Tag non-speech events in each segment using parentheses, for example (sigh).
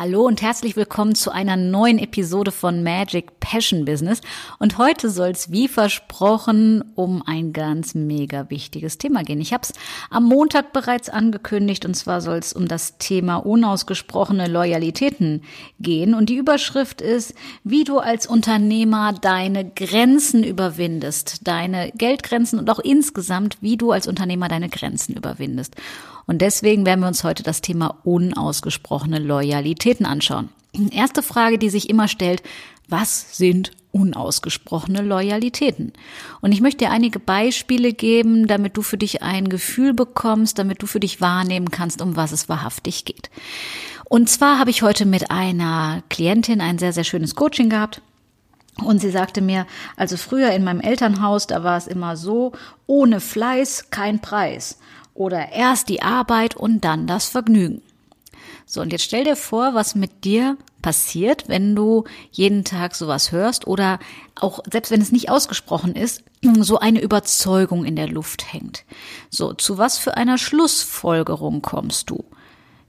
Hallo und herzlich willkommen zu einer neuen Episode von Magic Passion Business. Und heute soll es wie versprochen um ein ganz mega wichtiges Thema gehen. Ich habe es am Montag bereits angekündigt und zwar soll es um das Thema unausgesprochene Loyalitäten gehen. Und die Überschrift ist, wie du als Unternehmer deine Grenzen überwindest, deine Geldgrenzen und auch insgesamt, wie du als Unternehmer deine Grenzen überwindest. Und deswegen werden wir uns heute das Thema unausgesprochene Loyalitäten anschauen. Erste Frage, die sich immer stellt, was sind unausgesprochene Loyalitäten? Und ich möchte dir einige Beispiele geben, damit du für dich ein Gefühl bekommst, damit du für dich wahrnehmen kannst, um was es wahrhaftig geht. Und zwar habe ich heute mit einer Klientin ein sehr, sehr schönes Coaching gehabt. Und sie sagte mir, also früher in meinem Elternhaus, da war es immer so, ohne Fleiß kein Preis oder erst die Arbeit und dann das Vergnügen. So, und jetzt stell dir vor, was mit dir passiert, wenn du jeden Tag sowas hörst oder auch, selbst wenn es nicht ausgesprochen ist, (clears throat) so eine Überzeugung in der Luft hängt. So, zu was für einer Schlussfolgerung kommst du?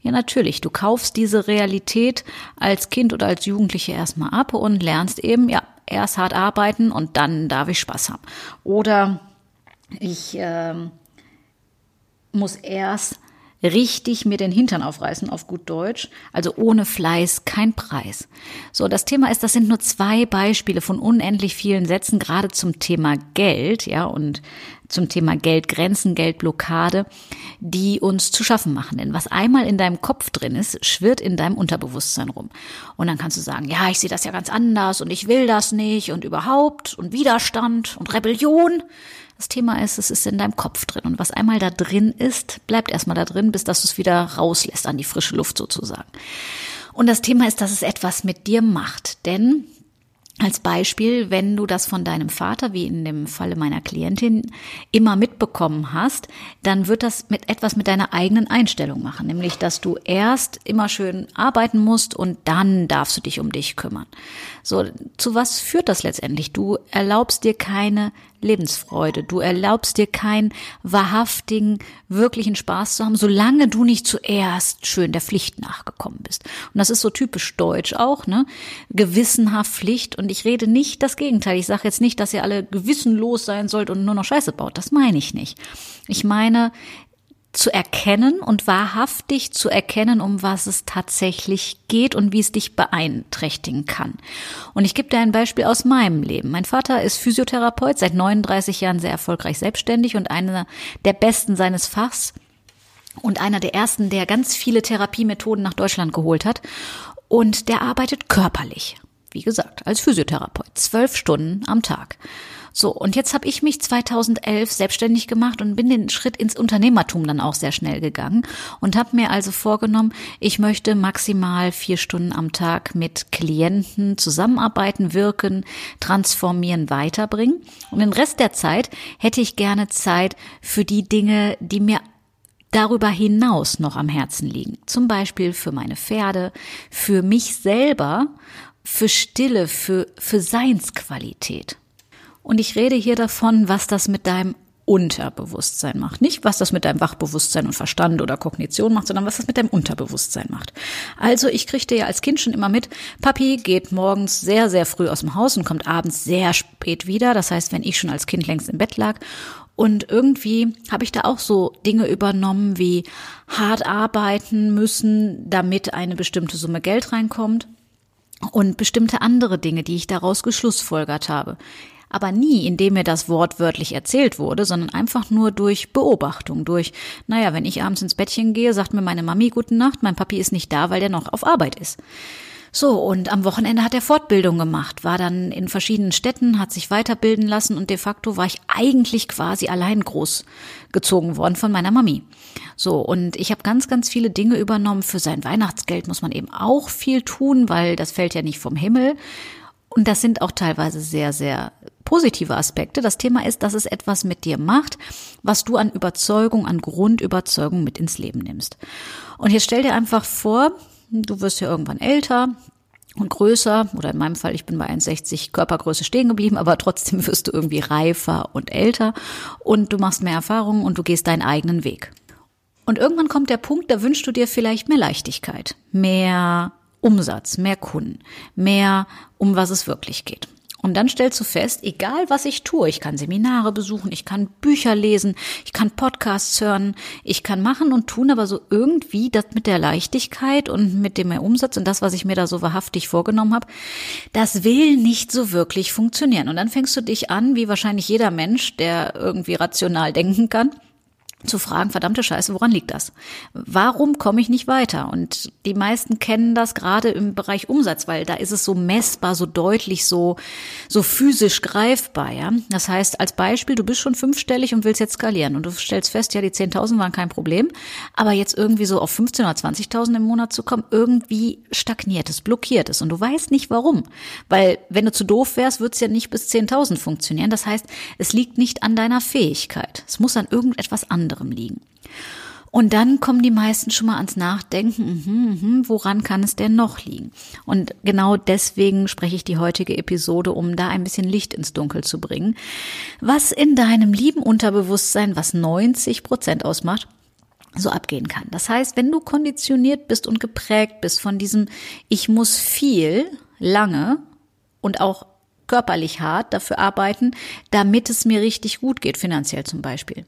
Ja, natürlich, du kaufst diese Realität als Kind oder als Jugendliche erstmal ab und lernst eben, ja, erst hart arbeiten und dann darf ich Spaß haben. Oder ich äh, muss erst richtig mir den Hintern aufreißen, auf gut Deutsch. Also ohne Fleiß kein Preis. So, das Thema ist, das sind nur zwei Beispiele von unendlich vielen Sätzen, gerade zum Thema Geld, ja, und zum Thema Geldgrenzen, Geldblockade, die uns zu schaffen machen. Denn was einmal in deinem Kopf drin ist, schwirrt in deinem Unterbewusstsein rum. Und dann kannst du sagen, ja, ich sehe das ja ganz anders und ich will das nicht und überhaupt und Widerstand und Rebellion. Das Thema ist, es ist in deinem Kopf drin. Und was einmal da drin ist, bleibt erstmal da drin, bis dass du es wieder rauslässt an die frische Luft sozusagen. Und das Thema ist, dass es etwas mit dir macht. Denn als Beispiel, wenn du das von deinem Vater, wie in dem Falle meiner Klientin, immer mitbekommen hast, dann wird das mit etwas mit deiner eigenen Einstellung machen, nämlich dass du erst immer schön arbeiten musst und dann darfst du dich um dich kümmern. So, zu was führt das letztendlich? Du erlaubst dir keine Lebensfreude. Du erlaubst dir keinen wahrhaftigen, wirklichen Spaß zu haben, solange du nicht zuerst schön der Pflicht nachgekommen bist. Und das ist so typisch deutsch auch, ne? Gewissenhaft Pflicht. Und ich rede nicht das Gegenteil. Ich sage jetzt nicht, dass ihr alle gewissenlos sein sollt und nur noch Scheiße baut. Das meine ich nicht. Ich meine, zu erkennen und wahrhaftig zu erkennen, um was es tatsächlich geht und wie es dich beeinträchtigen kann. Und ich gebe dir ein Beispiel aus meinem Leben. Mein Vater ist Physiotherapeut, seit 39 Jahren sehr erfolgreich selbstständig und einer der besten seines Fachs und einer der ersten, der ganz viele Therapiemethoden nach Deutschland geholt hat. Und der arbeitet körperlich. Wie gesagt, als Physiotherapeut. Zwölf Stunden am Tag. So, und jetzt habe ich mich 2011 selbstständig gemacht und bin den Schritt ins Unternehmertum dann auch sehr schnell gegangen und habe mir also vorgenommen, ich möchte maximal vier Stunden am Tag mit Klienten zusammenarbeiten, wirken, transformieren, weiterbringen. Und den Rest der Zeit hätte ich gerne Zeit für die Dinge, die mir darüber hinaus noch am Herzen liegen. Zum Beispiel für meine Pferde, für mich selber, für Stille, für, für Seinsqualität. Und ich rede hier davon, was das mit deinem Unterbewusstsein macht. Nicht, was das mit deinem Wachbewusstsein und Verstand oder Kognition macht, sondern was das mit deinem Unterbewusstsein macht. Also ich kriegte ja als Kind schon immer mit, Papi geht morgens sehr, sehr früh aus dem Haus und kommt abends sehr spät wieder. Das heißt, wenn ich schon als Kind längst im Bett lag. Und irgendwie habe ich da auch so Dinge übernommen wie hart arbeiten müssen, damit eine bestimmte Summe Geld reinkommt und bestimmte andere Dinge, die ich daraus geschlussfolgert habe aber nie, indem mir das wortwörtlich erzählt wurde, sondern einfach nur durch Beobachtung, durch, naja, wenn ich abends ins Bettchen gehe, sagt mir meine Mami guten Nacht, mein Papi ist nicht da, weil der noch auf Arbeit ist. So, und am Wochenende hat er Fortbildung gemacht, war dann in verschiedenen Städten, hat sich weiterbilden lassen und de facto war ich eigentlich quasi allein großgezogen worden von meiner Mami. So, und ich habe ganz, ganz viele Dinge übernommen. Für sein Weihnachtsgeld muss man eben auch viel tun, weil das fällt ja nicht vom Himmel. Und das sind auch teilweise sehr, sehr positive Aspekte. Das Thema ist, dass es etwas mit dir macht, was du an Überzeugung, an Grundüberzeugung mit ins Leben nimmst. Und jetzt stell dir einfach vor, du wirst ja irgendwann älter, und größer, oder in meinem Fall, ich bin bei 1,60 Körpergröße stehen geblieben, aber trotzdem (laughs) wirst du irgendwie reifer und älter und du machst mehr Erfahrungen und du gehst deinen eigenen Weg. Und irgendwann kommt der Punkt, da wünschst du dir vielleicht mehr Leichtigkeit, mehr Umsatz, mehr Kunden, mehr um was es wirklich geht. Und dann stellst du fest, egal was ich tue, ich kann Seminare besuchen, ich kann Bücher lesen, ich kann Podcasts hören, ich kann machen und tun, aber so irgendwie das mit der Leichtigkeit und mit dem Umsatz und das, was ich mir da so wahrhaftig vorgenommen habe, das will nicht so wirklich funktionieren. Und dann fängst du dich an, wie wahrscheinlich jeder Mensch, der irgendwie rational denken kann, zu fragen, verdammte Scheiße, woran liegt das? Warum komme ich nicht weiter? Und die meisten kennen das gerade im Bereich Umsatz, weil da ist es so messbar, so deutlich, so, so physisch greifbar, ja. Das heißt, als Beispiel, du bist schon fünfstellig und willst jetzt skalieren und du stellst fest, ja, die 10.000 waren kein Problem, aber jetzt irgendwie so auf 15 oder 20.000 im Monat zu kommen, irgendwie stagniert es, blockiert es und du weißt nicht warum. Weil wenn du zu doof wärst, wird es ja nicht bis 10.000 funktionieren. Das heißt, es liegt nicht an deiner Fähigkeit. Es muss an irgendetwas anderem anderem liegen. Und dann kommen die meisten schon mal ans Nachdenken, mh, mh, woran kann es denn noch liegen? Und genau deswegen spreche ich die heutige Episode, um da ein bisschen Licht ins Dunkel zu bringen. Was in deinem lieben Unterbewusstsein, was 90 Prozent ausmacht, so abgehen kann. Das heißt, wenn du konditioniert bist und geprägt bist von diesem Ich muss viel, lange und auch körperlich hart dafür arbeiten, damit es mir richtig gut geht, finanziell zum Beispiel.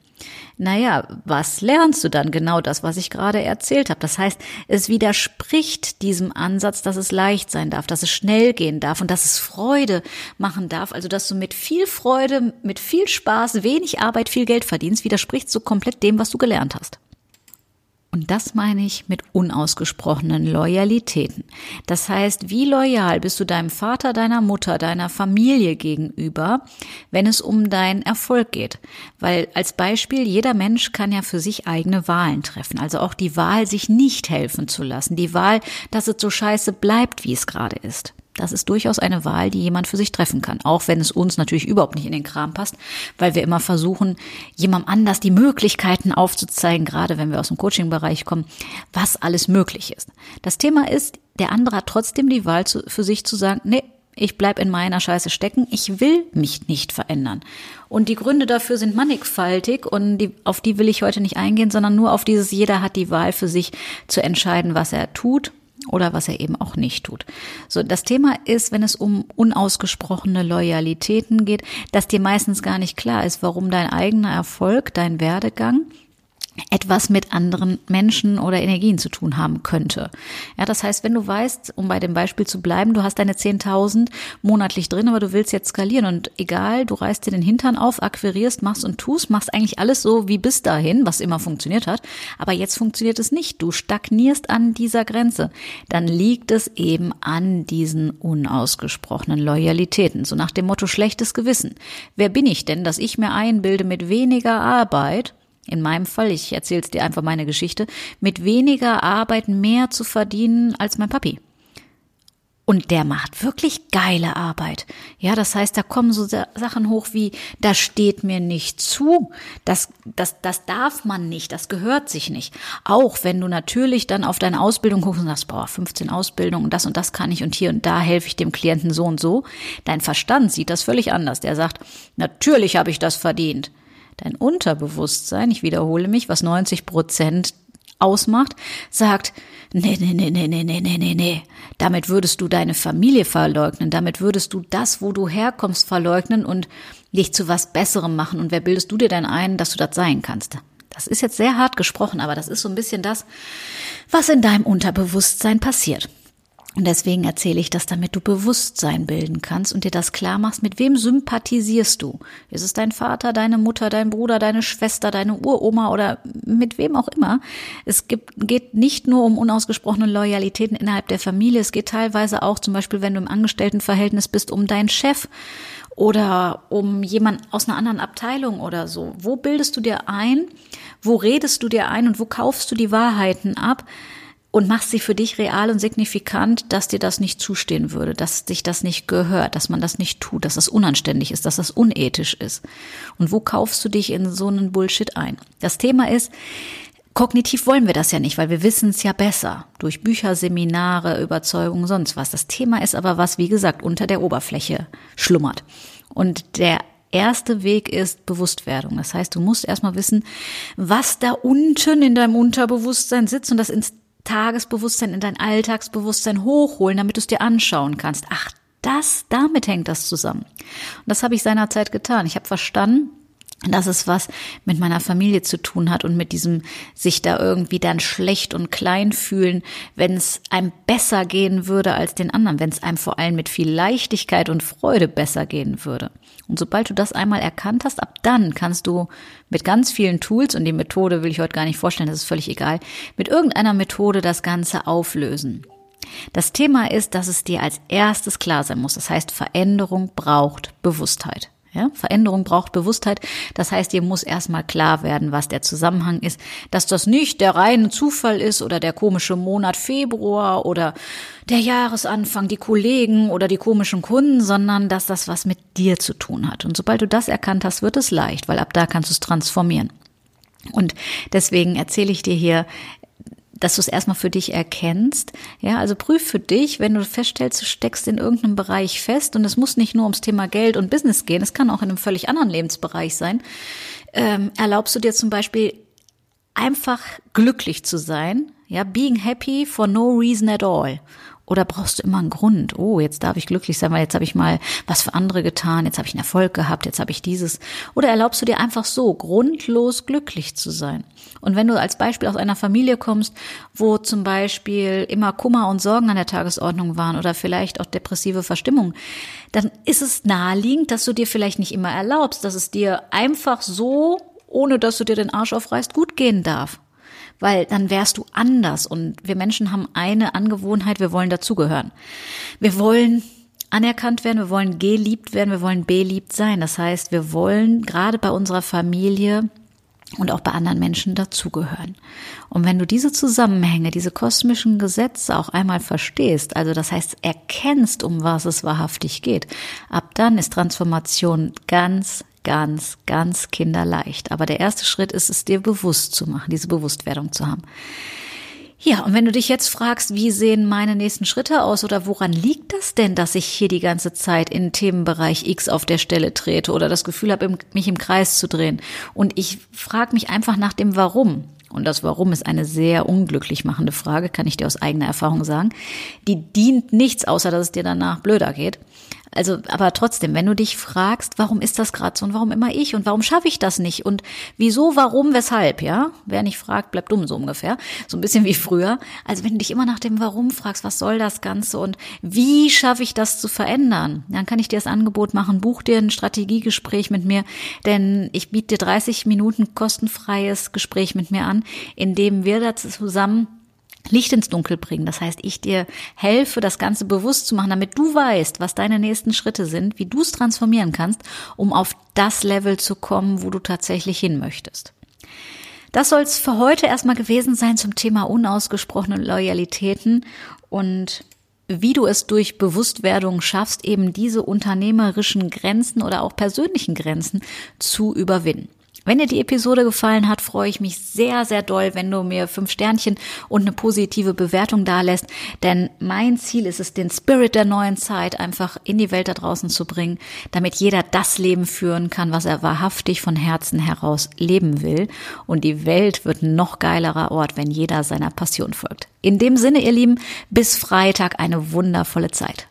Naja, was lernst du dann? Genau das, was ich gerade erzählt habe. Das heißt, es widerspricht diesem Ansatz, dass es leicht sein darf, dass es schnell gehen darf und dass es Freude machen darf. Also, dass du mit viel Freude, mit viel Spaß, wenig Arbeit, viel Geld verdienst, widerspricht so komplett dem, was du gelernt hast. Das meine ich mit unausgesprochenen Loyalitäten. Das heißt, wie loyal bist du deinem Vater, deiner Mutter, deiner Familie gegenüber, wenn es um deinen Erfolg geht? Weil als Beispiel, jeder Mensch kann ja für sich eigene Wahlen treffen. Also auch die Wahl, sich nicht helfen zu lassen. Die Wahl, dass es so scheiße bleibt, wie es gerade ist. Das ist durchaus eine Wahl, die jemand für sich treffen kann, auch wenn es uns natürlich überhaupt nicht in den Kram passt, weil wir immer versuchen, jemandem anders die Möglichkeiten aufzuzeigen, gerade wenn wir aus dem Coaching-Bereich kommen, was alles möglich ist. Das Thema ist, der andere hat trotzdem die Wahl zu, für sich zu sagen, nee, ich bleib in meiner Scheiße stecken, ich will mich nicht verändern. Und die Gründe dafür sind mannigfaltig und die, auf die will ich heute nicht eingehen, sondern nur auf dieses, jeder hat die Wahl für sich zu entscheiden, was er tut oder was er eben auch nicht tut. So, das Thema ist, wenn es um unausgesprochene Loyalitäten geht, dass dir meistens gar nicht klar ist, warum dein eigener Erfolg, dein Werdegang etwas mit anderen Menschen oder Energien zu tun haben könnte. Ja, das heißt, wenn du weißt, um bei dem Beispiel zu bleiben, du hast deine 10.000 monatlich drin, aber du willst jetzt skalieren und egal, du reißt dir den Hintern auf, akquirierst, machst und tust, machst eigentlich alles so wie bis dahin, was immer funktioniert hat, aber jetzt funktioniert es nicht. Du stagnierst an dieser Grenze. Dann liegt es eben an diesen unausgesprochenen Loyalitäten. So nach dem Motto schlechtes Gewissen. Wer bin ich denn, dass ich mir einbilde, mit weniger Arbeit in meinem Fall, ich erzähle dir einfach meine Geschichte, mit weniger Arbeit mehr zu verdienen als mein Papi. Und der macht wirklich geile Arbeit. Ja, das heißt, da kommen so Sachen hoch wie, das steht mir nicht zu, das, das, das darf man nicht, das gehört sich nicht. Auch wenn du natürlich dann auf deine Ausbildung guckst und sagst, boah, 15 Ausbildungen und das und das kann ich und hier und da helfe ich dem Klienten so und so. Dein Verstand sieht das völlig anders. Der sagt, natürlich habe ich das verdient. Dein Unterbewusstsein, ich wiederhole mich, was 90 Prozent ausmacht, sagt, nee, nee, nee, nee, nee, nee, nee, nee, nee. Damit würdest du deine Familie verleugnen, damit würdest du das, wo du herkommst, verleugnen und dich zu was Besserem machen. Und wer bildest du dir denn ein, dass du das sein kannst? Das ist jetzt sehr hart gesprochen, aber das ist so ein bisschen das, was in deinem Unterbewusstsein passiert. Und deswegen erzähle ich das, damit du Bewusstsein bilden kannst und dir das klar machst, mit wem sympathisierst du? Ist es dein Vater, deine Mutter, dein Bruder, deine Schwester, deine Uroma oder mit wem auch immer? Es gibt, geht nicht nur um unausgesprochene Loyalitäten innerhalb der Familie, es geht teilweise auch zum Beispiel, wenn du im Angestelltenverhältnis bist, um deinen Chef oder um jemand aus einer anderen Abteilung oder so. Wo bildest du dir ein? Wo redest du dir ein und wo kaufst du die Wahrheiten ab? Und machst sie für dich real und signifikant, dass dir das nicht zustehen würde, dass dich das nicht gehört, dass man das nicht tut, dass das unanständig ist, dass das unethisch ist. Und wo kaufst du dich in so einen Bullshit ein? Das Thema ist, Kognitiv wollen wir das ja nicht, weil wir wissen es ja besser. Durch Bücher, Seminare, Überzeugungen, sonst was. Das Thema ist aber was, wie gesagt, unter der Oberfläche schlummert. Und der erste Weg ist Bewusstwerdung. Das heißt, du musst erstmal wissen, was da unten in deinem Unterbewusstsein sitzt und das Tagesbewusstsein, in dein Alltagsbewusstsein hochholen, damit du es dir anschauen kannst. Ach, das, damit hängt das zusammen. Und das habe ich seinerzeit getan. Ich habe verstanden, dass es was mit meiner Familie zu tun hat und mit diesem sich da irgendwie dann schlecht und klein fühlen, wenn es einem besser gehen würde als den anderen, wenn es einem vor allem mit viel Leichtigkeit und Freude besser gehen würde. Und sobald du das einmal erkannt hast, ab dann kannst du mit ganz vielen Tools, und die Methode will ich heute gar nicht vorstellen, das ist völlig egal, mit irgendeiner Methode das Ganze auflösen. Das Thema ist, dass es dir als erstes klar sein muss. Das heißt, Veränderung braucht Bewusstheit. Ja, Veränderung braucht Bewusstheit. Das heißt, dir muss erstmal klar werden, was der Zusammenhang ist, dass das nicht der reine Zufall ist oder der komische Monat Februar oder der Jahresanfang, die Kollegen oder die komischen Kunden, sondern dass das was mit dir zu tun hat. Und sobald du das erkannt hast, wird es leicht, weil ab da kannst du es transformieren. Und deswegen erzähle ich dir hier dass du es erstmal für dich erkennst. Ja, also prüf für dich, wenn du feststellst, du steckst in irgendeinem Bereich fest und es muss nicht nur ums Thema Geld und Business gehen, es kann auch in einem völlig anderen Lebensbereich sein. Ähm, erlaubst du dir zum Beispiel einfach glücklich zu sein, ja, being happy for no reason at all. Oder brauchst du immer einen Grund? Oh, jetzt darf ich glücklich sein, weil jetzt habe ich mal was für andere getan, jetzt habe ich einen Erfolg gehabt, jetzt habe ich dieses. Oder erlaubst du dir einfach so grundlos glücklich zu sein? Und wenn du als Beispiel aus einer Familie kommst, wo zum Beispiel immer Kummer und Sorgen an der Tagesordnung waren oder vielleicht auch depressive Verstimmung, dann ist es naheliegend, dass du dir vielleicht nicht immer erlaubst, dass es dir einfach so, ohne dass du dir den Arsch aufreißt, gut gehen darf weil dann wärst du anders. Und wir Menschen haben eine Angewohnheit, wir wollen dazugehören. Wir wollen anerkannt werden, wir wollen geliebt werden, wir wollen beliebt sein. Das heißt, wir wollen gerade bei unserer Familie und auch bei anderen Menschen dazugehören. Und wenn du diese Zusammenhänge, diese kosmischen Gesetze auch einmal verstehst, also das heißt erkennst, um was es wahrhaftig geht, ab dann ist Transformation ganz, ganz, ganz kinderleicht. Aber der erste Schritt ist es dir bewusst zu machen, diese Bewusstwerdung zu haben. Ja, und wenn du dich jetzt fragst, wie sehen meine nächsten Schritte aus oder woran liegt das denn, dass ich hier die ganze Zeit in Themenbereich X auf der Stelle trete oder das Gefühl habe, mich im Kreis zu drehen und ich frage mich einfach nach dem Warum. Und das Warum ist eine sehr unglücklich machende Frage, kann ich dir aus eigener Erfahrung sagen. Die dient nichts, außer dass es dir danach blöder geht. Also, aber trotzdem, wenn du dich fragst, warum ist das gerade so und warum immer ich und warum schaffe ich das nicht und wieso, warum, weshalb, ja? Wer nicht fragt, bleibt dumm, so ungefähr. So ein bisschen wie früher. Also, wenn du dich immer nach dem Warum fragst, was soll das Ganze und wie schaffe ich das zu verändern, dann kann ich dir das Angebot machen, buch dir ein Strategiegespräch mit mir, denn ich biete dir 30 Minuten kostenfreies Gespräch mit mir an, in dem wir da zusammen Licht ins Dunkel bringen. Das heißt, ich dir helfe, das Ganze bewusst zu machen, damit du weißt, was deine nächsten Schritte sind, wie du es transformieren kannst, um auf das Level zu kommen, wo du tatsächlich hin möchtest. Das soll es für heute erstmal gewesen sein zum Thema unausgesprochene Loyalitäten und wie du es durch Bewusstwerdung schaffst, eben diese unternehmerischen Grenzen oder auch persönlichen Grenzen zu überwinden. Wenn dir die Episode gefallen hat, freue ich mich sehr, sehr doll, wenn du mir fünf Sternchen und eine positive Bewertung dalässt. Denn mein Ziel ist es, den Spirit der neuen Zeit einfach in die Welt da draußen zu bringen, damit jeder das Leben führen kann, was er wahrhaftig von Herzen heraus leben will. Und die Welt wird ein noch geilerer Ort, wenn jeder seiner Passion folgt. In dem Sinne, ihr Lieben, bis Freitag eine wundervolle Zeit.